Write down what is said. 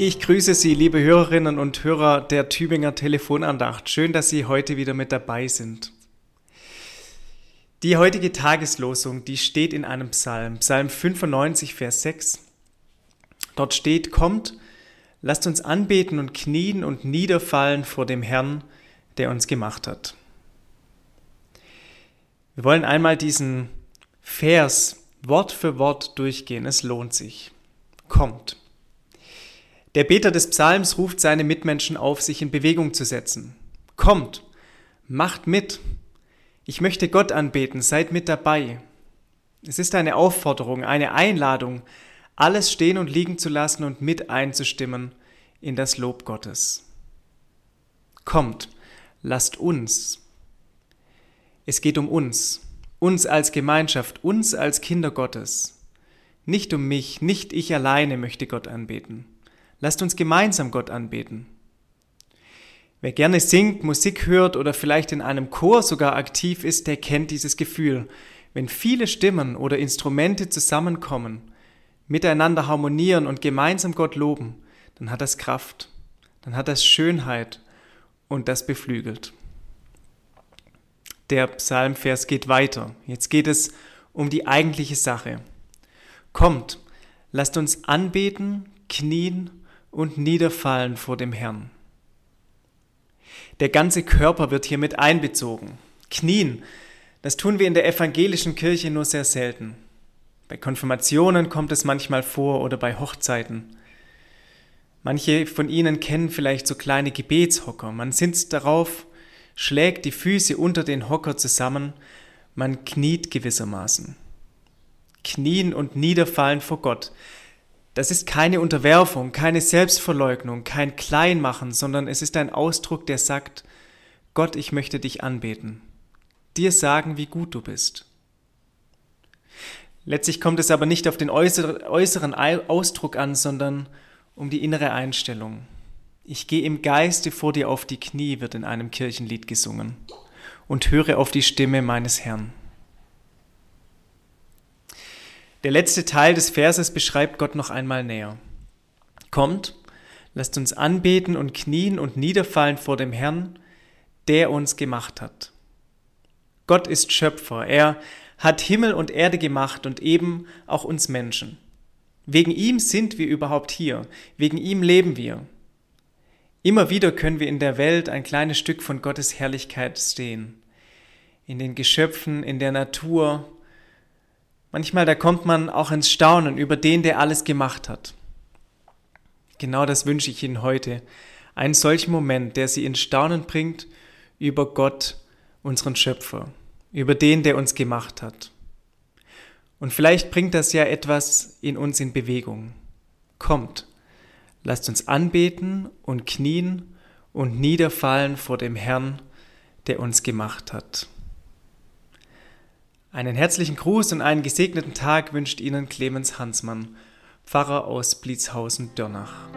Ich grüße Sie, liebe Hörerinnen und Hörer der Tübinger Telefonandacht. Schön, dass Sie heute wieder mit dabei sind. Die heutige Tageslosung, die steht in einem Psalm, Psalm 95, Vers 6. Dort steht, kommt, lasst uns anbeten und knien und niederfallen vor dem Herrn, der uns gemacht hat. Wir wollen einmal diesen Vers Wort für Wort durchgehen. Es lohnt sich. Kommt. Der Beter des Psalms ruft seine Mitmenschen auf, sich in Bewegung zu setzen. Kommt, macht mit. Ich möchte Gott anbeten, seid mit dabei. Es ist eine Aufforderung, eine Einladung, alles stehen und liegen zu lassen und mit einzustimmen in das Lob Gottes. Kommt, lasst uns. Es geht um uns, uns als Gemeinschaft, uns als Kinder Gottes. Nicht um mich, nicht ich alleine möchte Gott anbeten. Lasst uns gemeinsam Gott anbeten. Wer gerne singt, Musik hört oder vielleicht in einem Chor sogar aktiv ist, der kennt dieses Gefühl. Wenn viele Stimmen oder Instrumente zusammenkommen, miteinander harmonieren und gemeinsam Gott loben, dann hat das Kraft, dann hat das Schönheit und das beflügelt. Der Psalmvers geht weiter. Jetzt geht es um die eigentliche Sache. Kommt, lasst uns anbeten, knien und niederfallen vor dem Herrn. Der ganze Körper wird hier mit einbezogen. Knien, das tun wir in der evangelischen Kirche nur sehr selten. Bei Konfirmationen kommt es manchmal vor oder bei Hochzeiten. Manche von Ihnen kennen vielleicht so kleine Gebetshocker. Man sitzt darauf, schlägt die Füße unter den Hocker zusammen, man kniet gewissermaßen. Knien und niederfallen vor Gott. Das ist keine Unterwerfung, keine Selbstverleugnung, kein Kleinmachen, sondern es ist ein Ausdruck, der sagt, Gott, ich möchte dich anbeten, dir sagen, wie gut du bist. Letztlich kommt es aber nicht auf den äußeren Ausdruck an, sondern um die innere Einstellung. Ich gehe im Geiste vor dir auf die Knie, wird in einem Kirchenlied gesungen, und höre auf die Stimme meines Herrn. Der letzte Teil des Verses beschreibt Gott noch einmal näher. Kommt, lasst uns anbeten und knien und niederfallen vor dem Herrn, der uns gemacht hat. Gott ist Schöpfer, er hat Himmel und Erde gemacht und eben auch uns Menschen. Wegen ihm sind wir überhaupt hier, wegen ihm leben wir. Immer wieder können wir in der Welt ein kleines Stück von Gottes Herrlichkeit sehen. In den Geschöpfen, in der Natur, Manchmal, da kommt man auch ins Staunen über den, der alles gemacht hat. Genau das wünsche ich Ihnen heute. Einen solchen Moment, der Sie ins Staunen bringt über Gott, unseren Schöpfer, über den, der uns gemacht hat. Und vielleicht bringt das ja etwas in uns in Bewegung. Kommt, lasst uns anbeten und knien und niederfallen vor dem Herrn, der uns gemacht hat. Einen herzlichen Gruß und einen gesegneten Tag wünscht Ihnen Clemens Hansmann, Pfarrer aus Blitzhausen-Dörnach.